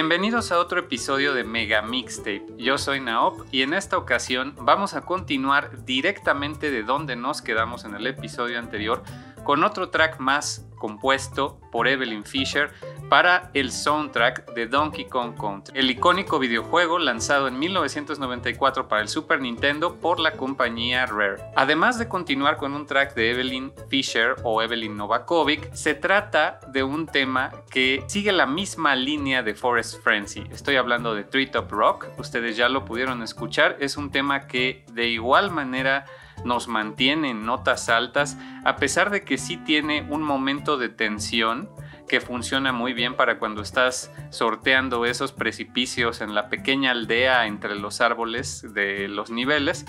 Bienvenidos a otro episodio de Mega Mixtape. Yo soy Naop y en esta ocasión vamos a continuar directamente de donde nos quedamos en el episodio anterior con otro track más compuesto por Evelyn Fisher para el soundtrack de Donkey Kong Country, el icónico videojuego lanzado en 1994 para el Super Nintendo por la compañía Rare. Además de continuar con un track de Evelyn Fisher o Evelyn Novakovic, se trata de un tema que sigue la misma línea de Forest Frenzy. Estoy hablando de Treetop Rock, ustedes ya lo pudieron escuchar, es un tema que de igual manera nos mantiene en notas altas, a pesar de que sí tiene un momento de tensión que funciona muy bien para cuando estás sorteando esos precipicios en la pequeña aldea entre los árboles de los niveles.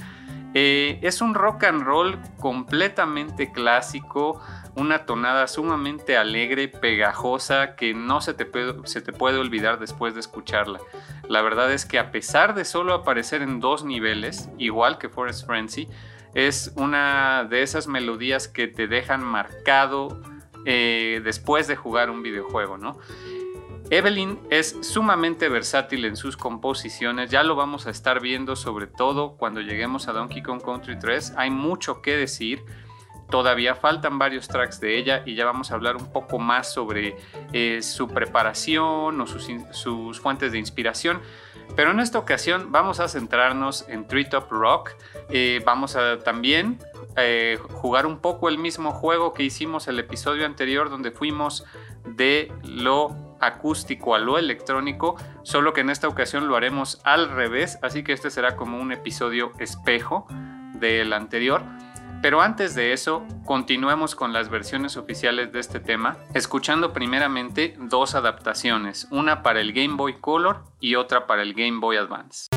Eh, es un rock and roll completamente clásico, una tonada sumamente alegre, pegajosa, que no se te, se te puede olvidar después de escucharla. La verdad es que a pesar de solo aparecer en dos niveles, igual que Forest Frenzy, es una de esas melodías que te dejan marcado eh, después de jugar un videojuego, ¿no? Evelyn es sumamente versátil en sus composiciones, ya lo vamos a estar viendo sobre todo cuando lleguemos a Donkey Kong Country 3, hay mucho que decir, todavía faltan varios tracks de ella y ya vamos a hablar un poco más sobre eh, su preparación o sus, sus fuentes de inspiración. Pero en esta ocasión vamos a centrarnos en Treetop Rock. Eh, vamos a también eh, jugar un poco el mismo juego que hicimos el episodio anterior donde fuimos de lo acústico a lo electrónico, solo que en esta ocasión lo haremos al revés, así que este será como un episodio espejo del anterior. Pero antes de eso, continuemos con las versiones oficiales de este tema, escuchando primeramente dos adaptaciones, una para el Game Boy Color y otra para el Game Boy Advance.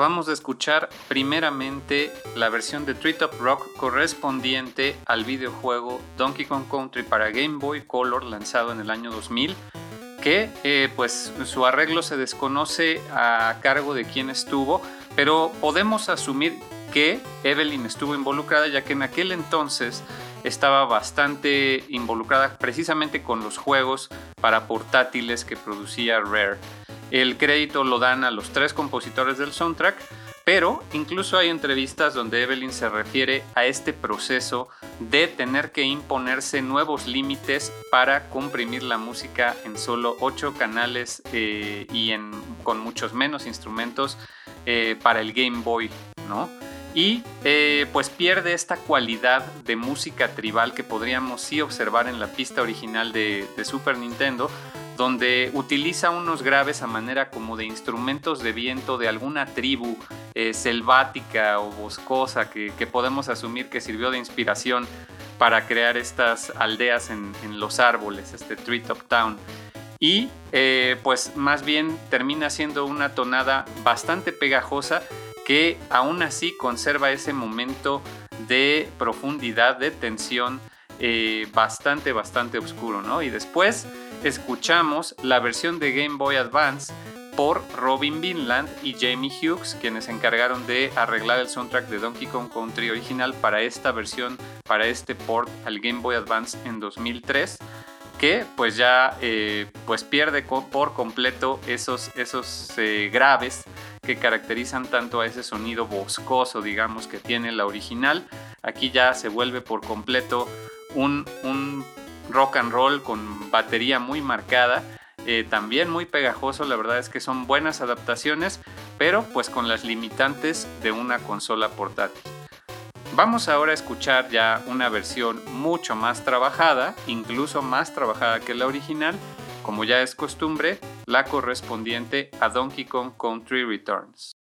Acabamos de escuchar primeramente la versión de Treetop Rock correspondiente al videojuego Donkey Kong Country para Game Boy Color lanzado en el año 2000 que eh, pues su arreglo se desconoce a cargo de quién estuvo, pero podemos asumir que Evelyn estuvo involucrada ya que en aquel entonces estaba bastante involucrada precisamente con los juegos para portátiles que producía Rare. El crédito lo dan a los tres compositores del soundtrack, pero incluso hay entrevistas donde Evelyn se refiere a este proceso de tener que imponerse nuevos límites para comprimir la música en solo ocho canales eh, y con muchos menos instrumentos eh, para el Game Boy, ¿no? Y eh, pues pierde esta cualidad de música tribal que podríamos sí observar en la pista original de Super Nintendo, donde utiliza unos graves a manera como de instrumentos de viento de alguna tribu eh, selvática o boscosa que, podemos asumir que sirvió de inspiración para crear estas aldeas en, los árboles, este Treetop Town. Y eh, pues más bien termina siendo una tonada bastante pegajosa que aún así conserva ese momento de profundidad, de tensión eh, bastante, bastante oscuro, ¿no? Y después escuchamos la versión de Game Boy Advance por Robin Vinland y Jamie Hughes, quienes se encargaron de arreglar el soundtrack de Donkey Kong Country original para esta versión, para este port al Game Boy Advance en 2003, que pues ya eh, pues pierde por completo esos, esos eh, graves que caracterizan tanto a ese sonido boscoso, digamos, que tiene la original. Aquí ya se vuelve por completo un, rock and roll con batería muy marcada. Eh, también muy pegajoso, la verdad es que son buenas adaptaciones, pero pues con las limitantes de una consola portátil. Vamos ahora a escuchar ya una versión mucho más trabajada, incluso más trabajada que la original, como ya es costumbre, la correspondiente a Donkey Kong Country Returns.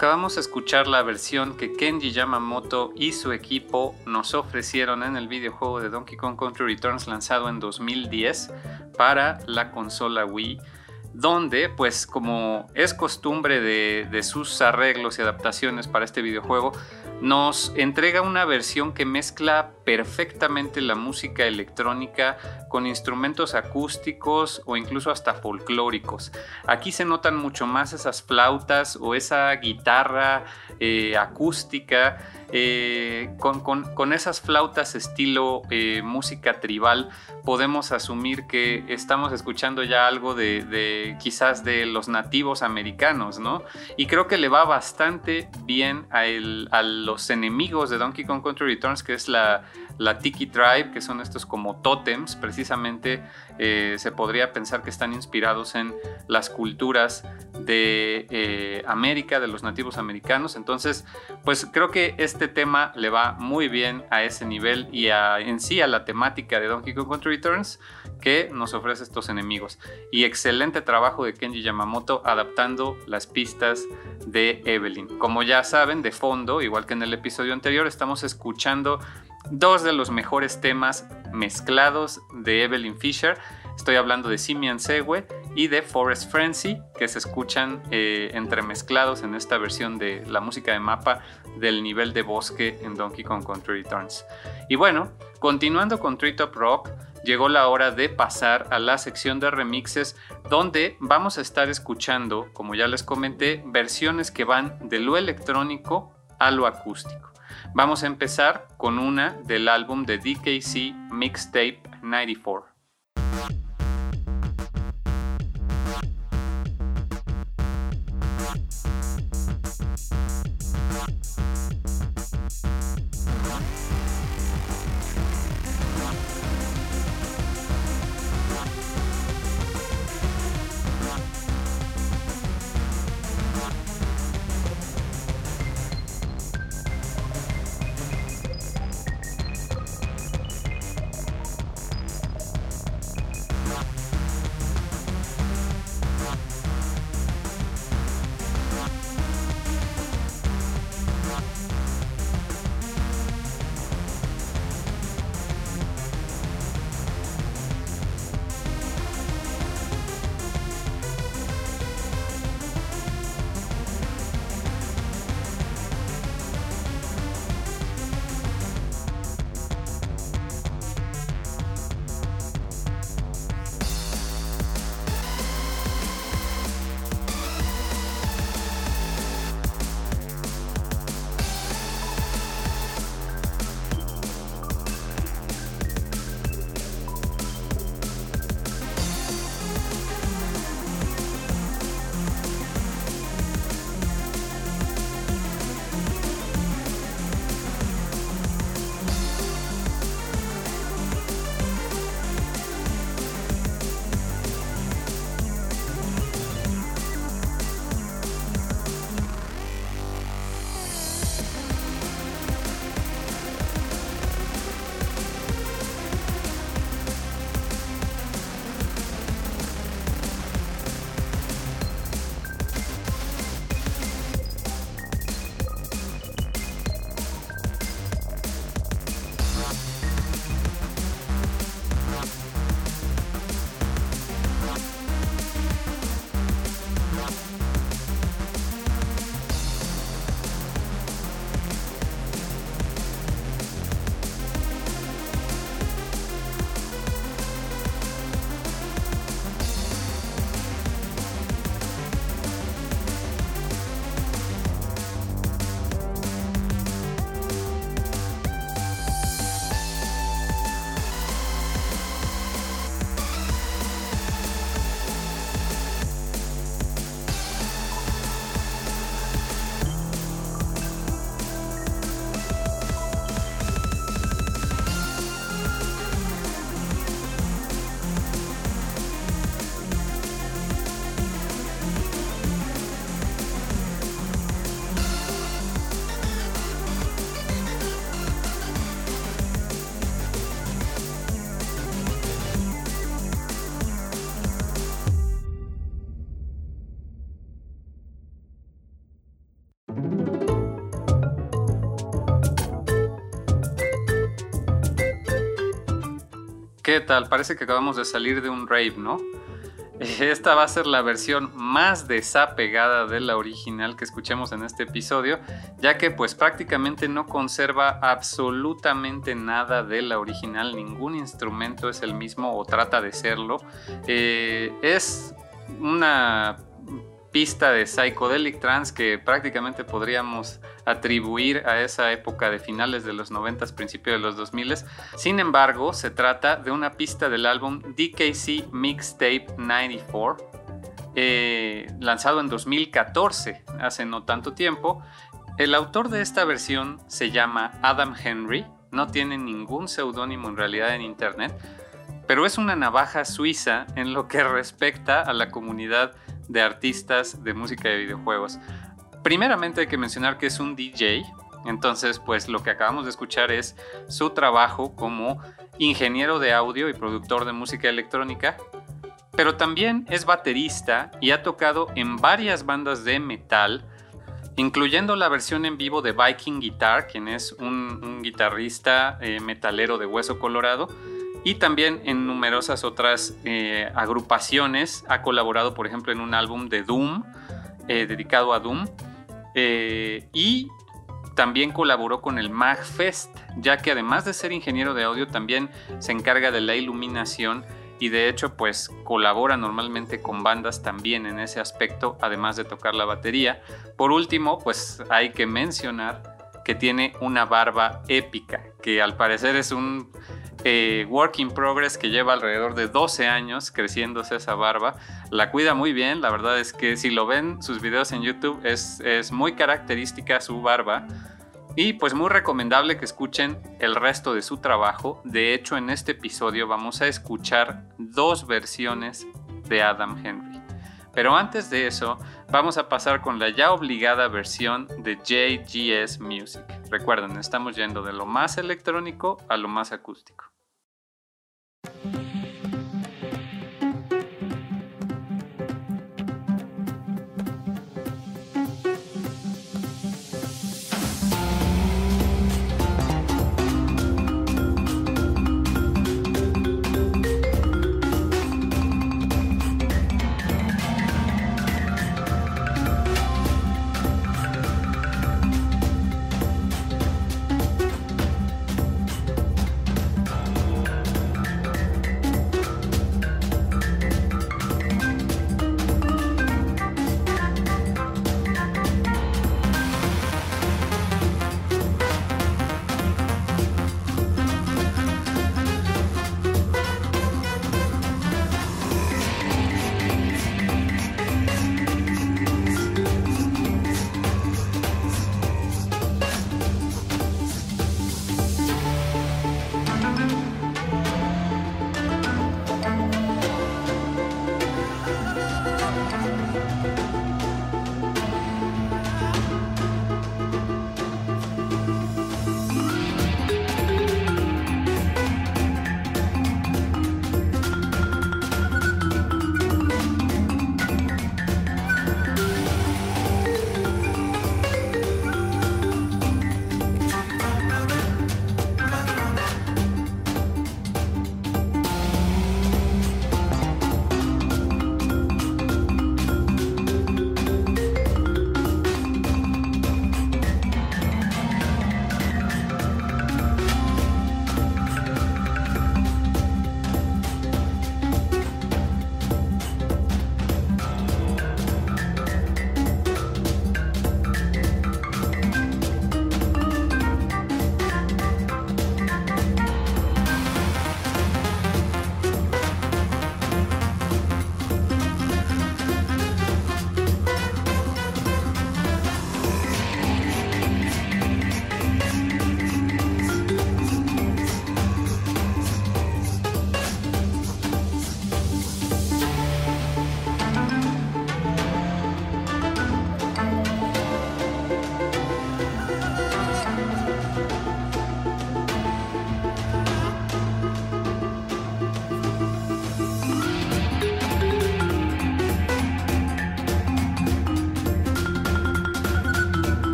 Acabamos de escuchar la versión que Kenji Yamamoto y su equipo nos ofrecieron en el videojuego de Donkey Kong Country Returns lanzado en 2010 para la consola Wii donde, pues como es costumbre de, sus arreglos y adaptaciones para este videojuego, nos entrega una versión que mezcla perfectamente la música electrónica con instrumentos acústicos o incluso hasta folclóricos. Aquí se notan mucho más esas flautas o esa guitarra eh, acústica eh, con, esas flautas estilo eh, música tribal podemos asumir que estamos escuchando ya algo de, quizás de los nativos americanos, ¿no? Y creo que le va bastante bien a, a los enemigos de Donkey Kong Country Returns, que es la, la Tiki Tribe, que son estos como tótems, precisamente eh, se podría pensar que están inspirados en las culturas de eh, América, de los nativos americanos. Entonces, pues creo que este tema le va muy bien a ese nivel y en sí a la temática de Donkey Kong Country Returns que nos ofrece estos enemigos. Y excelente trabajo de Kenji Yamamoto adaptando las pistas de Evelyn. Como ya saben, de fondo, igual que en el episodio anterior, estamos escuchando dos de los mejores temas mezclados de Evelyn Fisher. Estoy hablando de Simian Segue y de Forest Frenzy, que se escuchan eh, entremezclados en esta versión de la música de mapa del nivel de bosque en Donkey Kong Country Returns. Y bueno, continuando con Treetop Rock, llegó la hora de pasar a la sección de remixes donde vamos a estar escuchando, como ya les comenté, versiones que van de lo electrónico a lo acústico. Vamos a empezar con una del álbum de DKC Mixtape 94. ¿Qué tal? Parece que acabamos de salir de un rave, ¿no? Esta va a ser la versión más desapegada de la original que escuchemos en este episodio, ya que pues prácticamente no conserva absolutamente nada de la original, ningún instrumento es el mismo o trata de serlo. Eh, es una pista de psychedelic trance que prácticamente podríamos atribuir a esa época de finales de los 90, principios de los 2000. Sin embargo, se trata de una pista del álbum DKC Mixtape 94, eh, lanzado en 2014, hace no tanto tiempo. El autor de esta versión se llama Adam Henry, no tiene ningún seudónimo en realidad en internet, pero es una navaja suiza en lo que respecta a la comunidad de artistas de música de videojuegos. Primeramente hay que mencionar que es un DJ, entonces pues lo que acabamos de escuchar es su trabajo como ingeniero de audio y productor de música electrónica, pero también es baterista y ha tocado en varias bandas de metal, incluyendo la versión en vivo de Viking Guitar, quien es un, guitarrista eh, metalero de hueso colorado, y también en numerosas otras eh, agrupaciones. Ha colaborado, por ejemplo, en un álbum de Doom, eh, dedicado a Doom. Eh, y también colaboró con el MagFest, ya que además de ser ingeniero de audio, también se encarga de la iluminación y de hecho pues colabora normalmente con bandas también en ese aspecto, además de tocar la batería. Por último, pues hay que mencionar que tiene una barba épica, que al parecer es un eh, work in progress que lleva alrededor de 12 años creciéndose esa barba. La cuida muy bien, la verdad es que si lo ven sus videos en YouTube es, es muy característica su barba. Y pues muy recomendable que escuchen el resto de su trabajo. De hecho, en este episodio vamos a escuchar dos versiones de Adam Henry. Pero antes de eso, vamos a pasar con la ya obligada versión de JGS Music. Recuerden, estamos yendo de lo más electrónico a lo más acústico.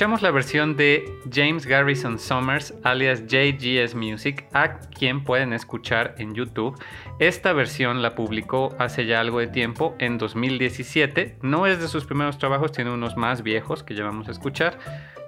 Escuchamos la versión de James Garrison Summers, alias JGS Music, a quien pueden escuchar en YouTube. Esta versión la publicó hace ya algo de tiempo, en 2017. No es de sus primeros trabajos, tiene unos más viejos que ya vamos a escuchar.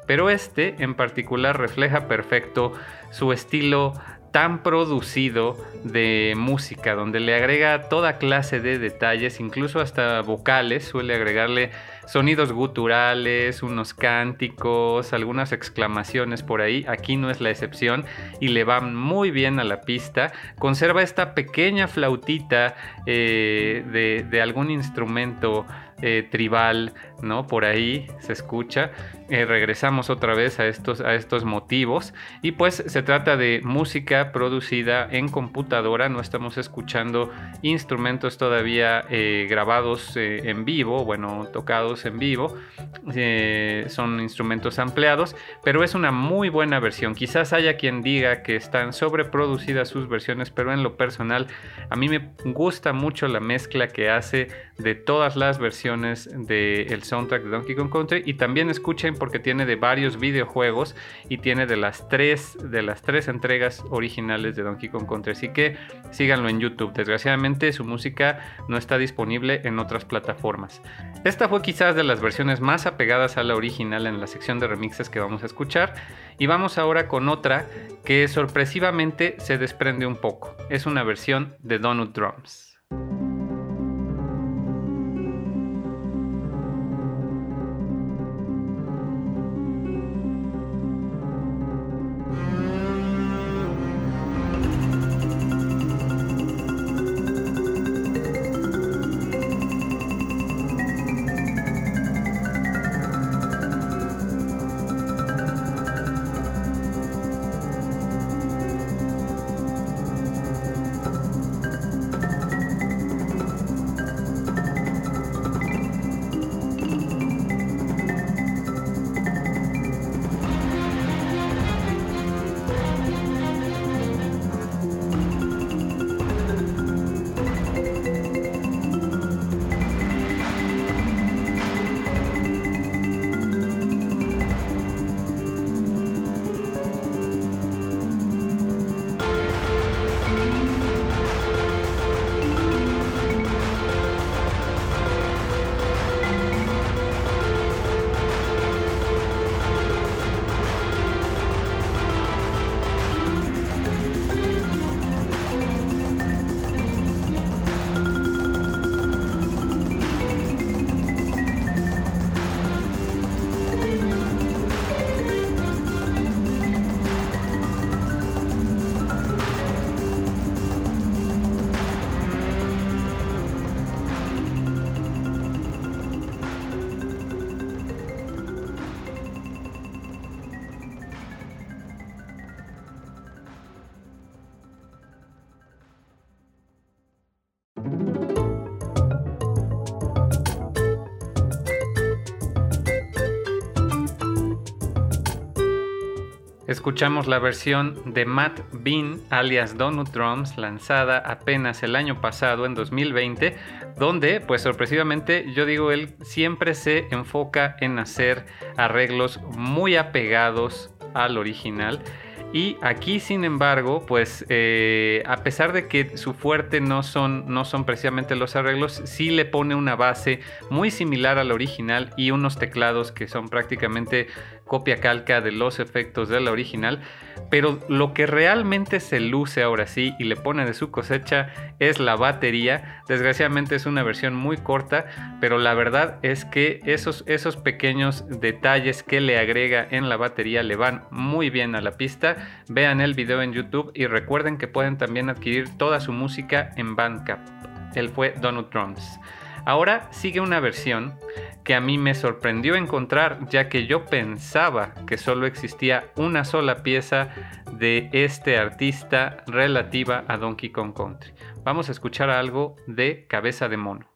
Pero este en particular refleja perfecto su estilo tan producido de música, donde le agrega toda clase de detalles, incluso hasta vocales, suele agregarle sonidos guturales, unos cánticos, algunas exclamaciones por ahí. Aquí no es la excepción y le va muy bien a la pista. Conserva esta pequeña flautita eh, de, algún instrumento eh, tribal, ¿no? Por ahí se escucha. Eh, regresamos otra vez a estos, a estos motivos. Y pues se trata de música producida en computadora. No estamos escuchando instrumentos todavía eh, grabados en vivo, bueno, tocados en vivo. son instrumentos ampliados, pero es una muy buena versión. Quizás haya quien diga que están sobreproducidas sus versiones, pero en lo personal a mí me gusta mucho la mezcla que hace de todas las versiones del soundtrack de Donkey Kong Country y también escuchen porque tiene de varios videojuegos y tiene de las tres de las tres entregas originales de Donkey Kong Country. Así que síganlo en YouTube. Desgraciadamente su música no está disponible en otras plataformas. Esta fue quizás de las versiones más apegadas a la original en la sección de remixes que vamos a escuchar. Y vamos ahora con otra que sorpresivamente se desprende un poco. Es una versión de Donut Drums Escuchamos la versión de Matt Bean, alias Donut Drums, lanzada apenas el año pasado, en 2020, donde, pues sorpresivamente, yo digo, él siempre se enfoca en hacer arreglos muy apegados al original. Y aquí, sin embargo, pues eh, a pesar de que su fuerte no son, no son precisamente los arreglos, sí le pone una base muy similar al original y unos teclados que son prácticamente copia calca de los efectos de la original. Pero lo que realmente se luce ahora sí y le pone de su cosecha es la batería. Desgraciadamente es una versión muy corta, pero la verdad es que esos, esos pequeños detalles que le agrega en la batería le van muy bien a la pista. Vean el video en YouTube y recuerden que pueden también adquirir toda su música en Bandcamp. Él fue Donut Drums. Ahora sigue una versión que a mí me sorprendió encontrar ya que yo pensaba que solo existía una sola pieza de este artista relativa a Donkey Kong Country. Vamos a escuchar algo de Cabeza de Mono.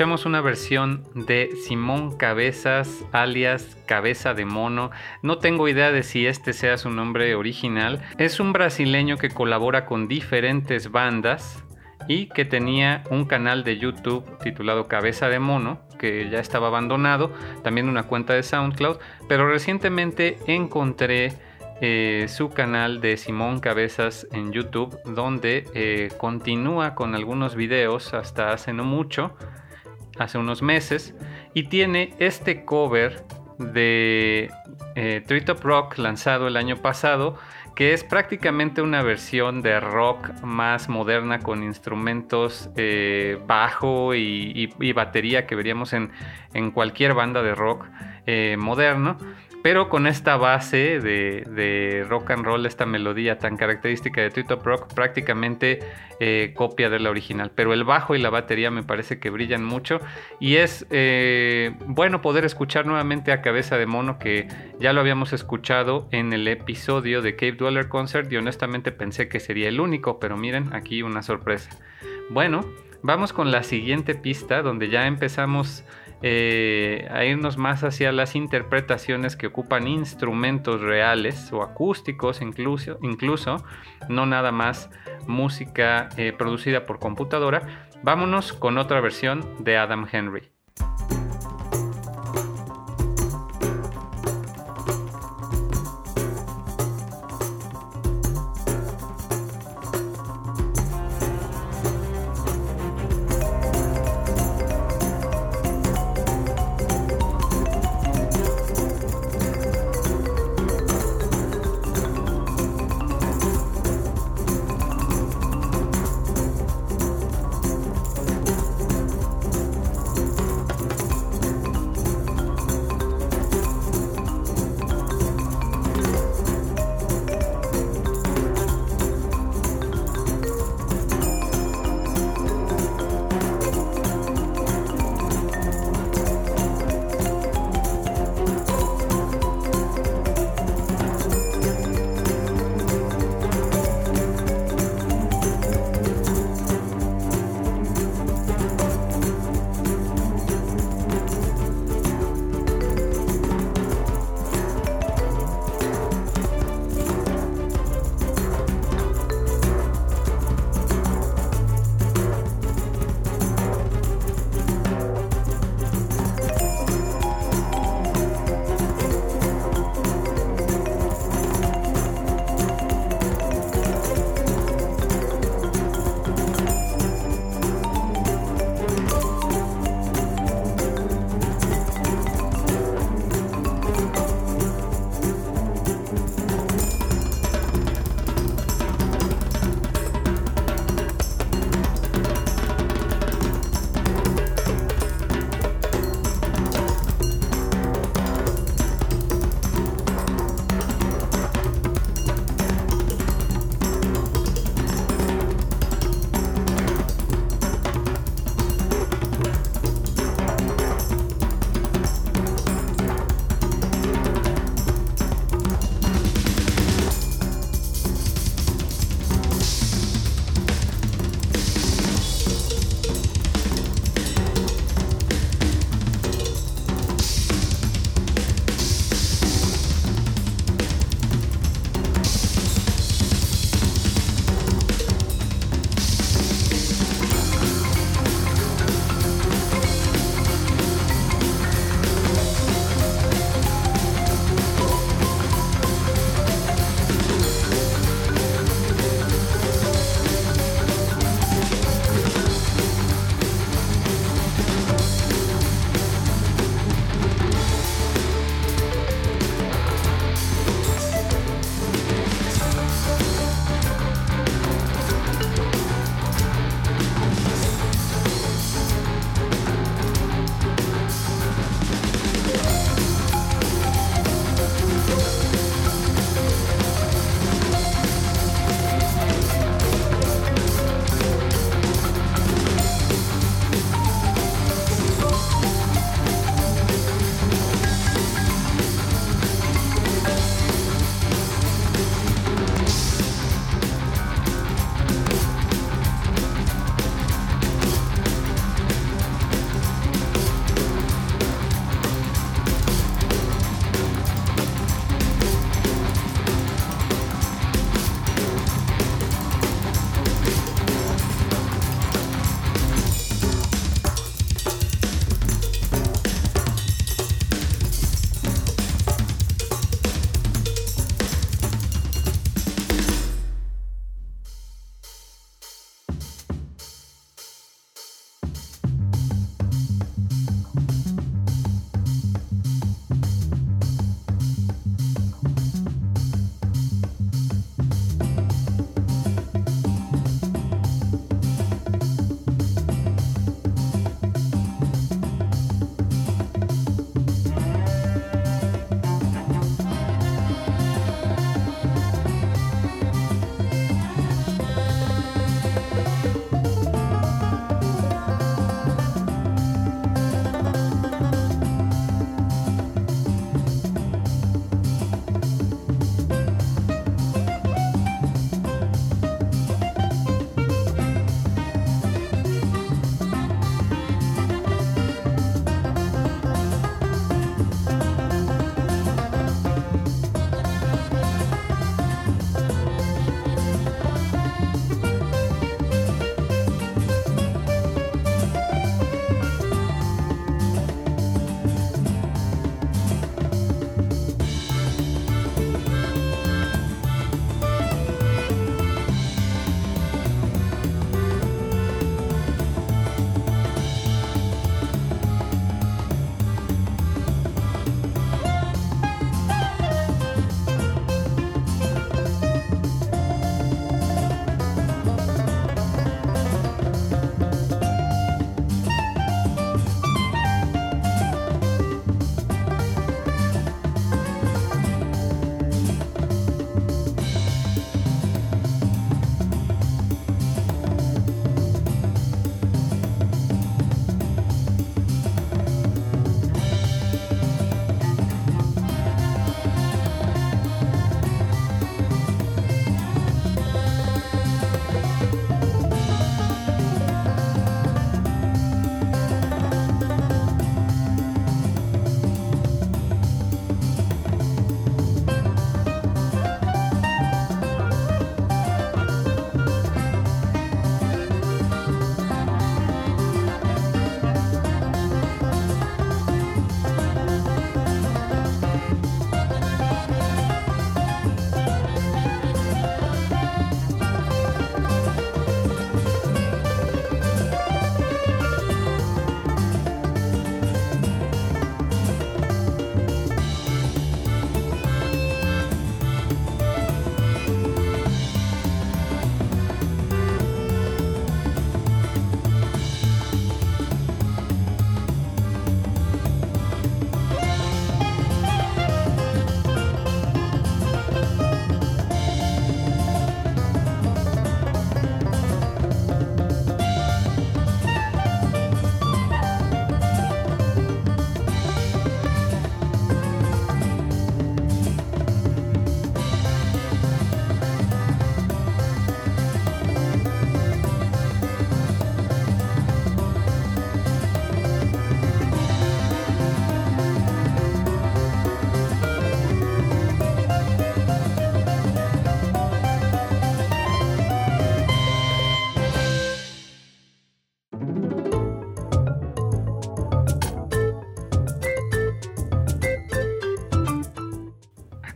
Escuchamos una versión de Simón Cabezas, alias Cabeza de Mono. No tengo idea de si este sea su nombre original. Es un brasileño que colabora con diferentes bandas y que tenía un canal de YouTube titulado Cabeza de Mono, que ya estaba abandonado, también una cuenta de SoundCloud, pero recientemente encontré eh, su canal de Simón Cabezas en YouTube, donde eh, continúa con algunos videos hasta hace no mucho, hace unos meses, y tiene este cover de eh, Rock lanzado el año pasado, que es prácticamente una versión de rock más moderna con instrumentos eh, bajo y, batería que veríamos en, en cualquier banda de rock moderno pero con esta base de, rock and roll, esta melodía tan característica de Treetop Rock, prácticamente eh, copia de la original. Pero el bajo y la batería me parece que brillan mucho y es eh, bueno poder escuchar nuevamente a Cabeza de Mono, que ya lo habíamos escuchado en el episodio de Cave Dweller Concert y honestamente pensé que sería el único, pero miren, aquí una sorpresa. Bueno, vamos con la siguiente pista donde ya empezamos eh, a irnos más hacia las interpretaciones que ocupan instrumentos reales o acústicos incluso, incluso no nada más música eh, producida por computadora. Vámonos con otra versión de Adam Henry.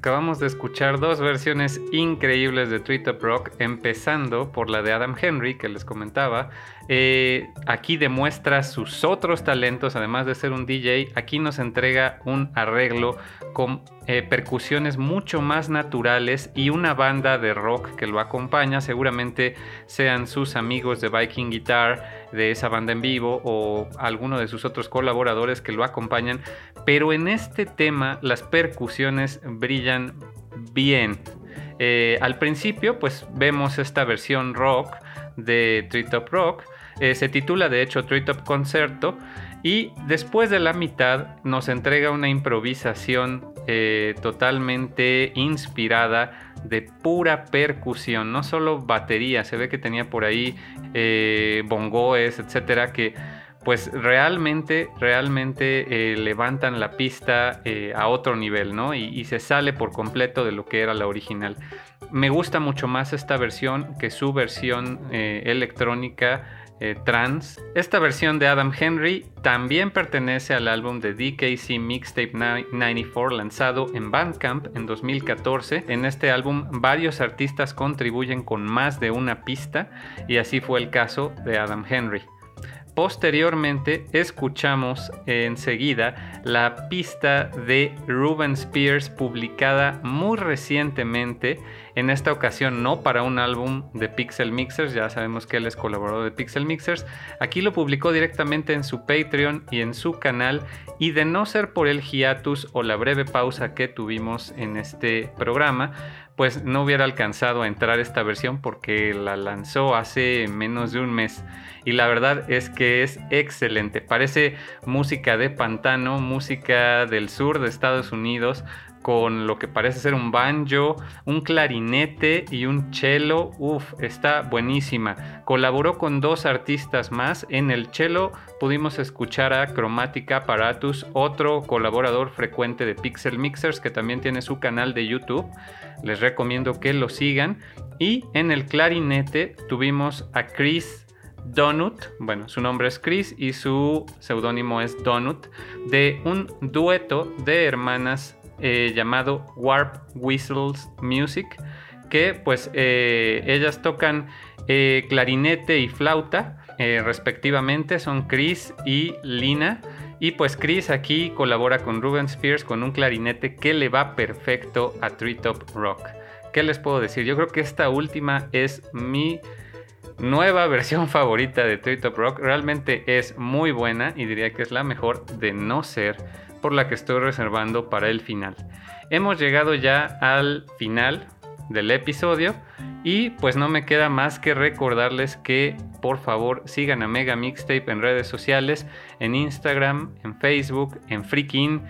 Acabamos de escuchar dos versiones increíbles de Treetop Rock, empezando por la de Adam Henry, que les comentaba. Eh, aquí demuestra sus otros talentos, además de ser un DJ, aquí nos entrega un arreglo con eh, percusiones mucho más naturales y una banda de rock que lo acompaña, seguramente sean sus amigos de Viking Guitar, de esa banda en vivo o alguno de sus otros colaboradores que lo acompañan, pero en este tema las percusiones brillan bien. Eh, al principio pues vemos esta versión rock de Treetop Rock, eh, se titula de hecho Treetop Concerto y después de la mitad nos entrega una improvisación eh, totalmente inspirada de pura percusión, no solo batería, se ve que tenía por ahí bongoes, etcétera, que pues realmente, realmente eh, levantan la pista eh, a otro nivel, ¿no? Y, se sale por completo de lo que era la original. Me gusta mucho más esta versión que su versión eh, trans. Esta versión de Adam Henry también pertenece al álbum de DKC Mixtape 94 lanzado en Bandcamp en 2014. En este álbum varios artistas contribuyen con más de una pista y así fue el caso de Adam Henry. Posteriormente escuchamos enseguida la pista de Ruben Spears publicada muy recientemente, en esta ocasión no para un álbum de Pixel Mixers, ya sabemos que él es colaborador de Pixel Mixers, aquí lo publicó directamente en su Patreon y en su canal y de no ser por el hiatus o la breve pausa que tuvimos en este programa, pues no hubiera alcanzado a entrar esta versión porque la lanzó hace menos de un mes y la verdad es que es excelente. Parece música de pantano, música del sur de Estados Unidos con lo que parece ser un banjo, un clarinete y un cello. Uf, está buenísima. Colaboró con dos artistas más. En el cello pudimos escuchar a Chromatica Apparatus, otro colaborador frecuente de Pixel Mixers que también tiene su canal de YouTube. Les recomiendo que lo sigan. Y en el clarinete tuvimos a Chris Donut, bueno, su nombre es Chris y su seudónimo es Donut, de un dueto de hermanas eh, llamado Warp Whistles Music, que pues eh, ellas tocan eh, clarinete y flauta respectivamente, son Chris y Lina. Y pues Chris aquí colabora con Ruben Spears con un clarinete que le va perfecto a Treetop Rock. ¿Qué les puedo decir? Yo creo que esta última es mi nueva versión favorita de Treetop Rock. Realmente es muy buena y diría que es la mejor de no ser por la que estoy reservando para el final. Hemos llegado ya al final del episodio y pues no me queda más que recordarles que por favor sigan a Mega Mixtape en redes sociales, en Instagram, en Facebook, en Freakin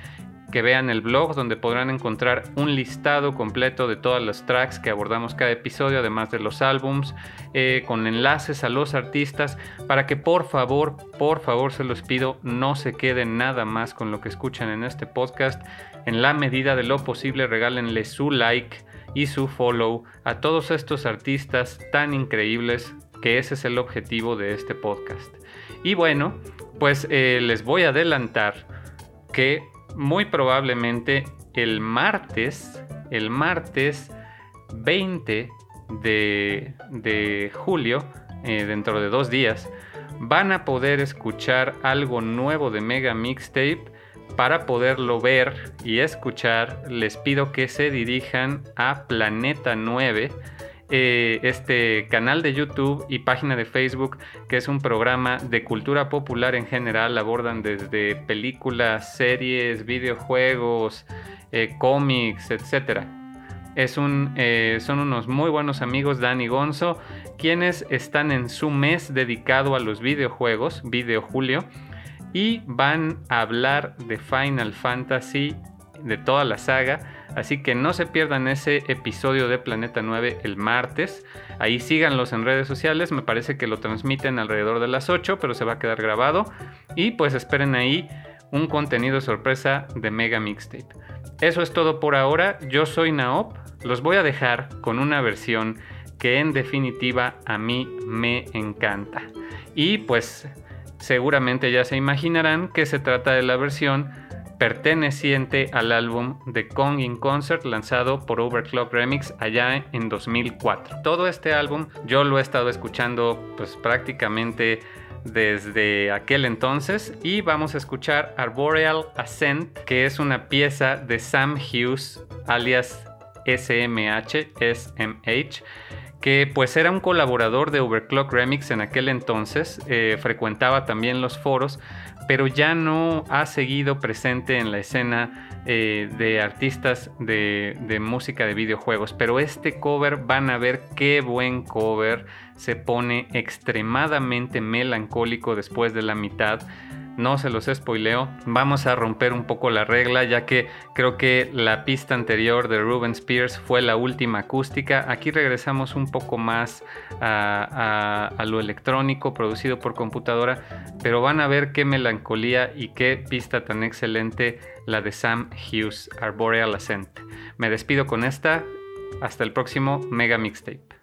que vean el blog donde podrán encontrar un listado completo de todas las tracks que abordamos cada episodio, además de los álbums, eh, con enlaces a los artistas, para que por favor, por favor se los pido, no se queden nada más con lo que escuchan en este podcast. En la medida de lo posible, regálenle su like y su follow a todos estos artistas tan increíbles que ese es el objetivo de este podcast. Y bueno, pues eh, les voy a adelantar que muy probablemente el martes, el martes 20 de, julio, eh, dentro de dos días, van a poder escuchar algo nuevo de Mega Mixtape. Para poderlo ver y escuchar, les pido que se dirijan a Planeta 9 eh, este canal de YouTube y página de Facebook, que es un programa de cultura popular en general. Abordan desde películas, series, videojuegos, eh, cómics, etc. Es un, eh, son unos muy buenos amigos, Dani Gonzo, quienes están en su mes dedicado a los videojuegos, Video Julio, y van a hablar de Final Fantasy, de toda la saga Así que no se pierdan ese episodio de Planeta 9 el martes. Ahí síganlos en redes sociales. Me parece que lo transmiten alrededor de las 8, pero se va a quedar grabado. Y pues esperen ahí un contenido sorpresa de Mega Mixtape. Eso es todo por ahora. Yo soy Naop. Los voy a dejar con una versión que en definitiva a mí me encanta. Y pues seguramente ya se imaginarán que se trata de la versión perteneciente al álbum The Kong in Concert lanzado por Overclock Remix allá en 2004. Todo este álbum yo lo he estado escuchando pues prácticamente desde aquel entonces y vamos a escuchar Arboreal Ascent que es una pieza de Sam Hughes alias SMH, SMH que pues era un colaborador de Overclock Remix en aquel entonces, eh, frecuentaba también los foros, pero ya no ha seguido presente en la escena eh, de artistas de, de, música de videojuegos. Pero este cover van a ver qué buen cover, se pone extremadamente melancólico después de la mitad no se los spoileo. Vamos a romper un poco la regla ya que creo que la pista anterior de Ruben Spears fue la última acústica. Aquí regresamos un poco más a, lo electrónico producido por computadora, pero van a ver qué melancolía y qué pista tan excelente la de Sam Hughes, Arboreal Ascent. Me despido con esta. Hasta el próximo Mega Mixtape.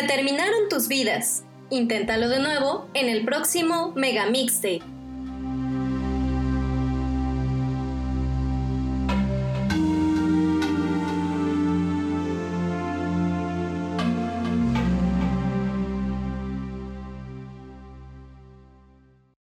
Se terminaron tus vidas. Inténtalo de nuevo en el próximo Mega Mixtape.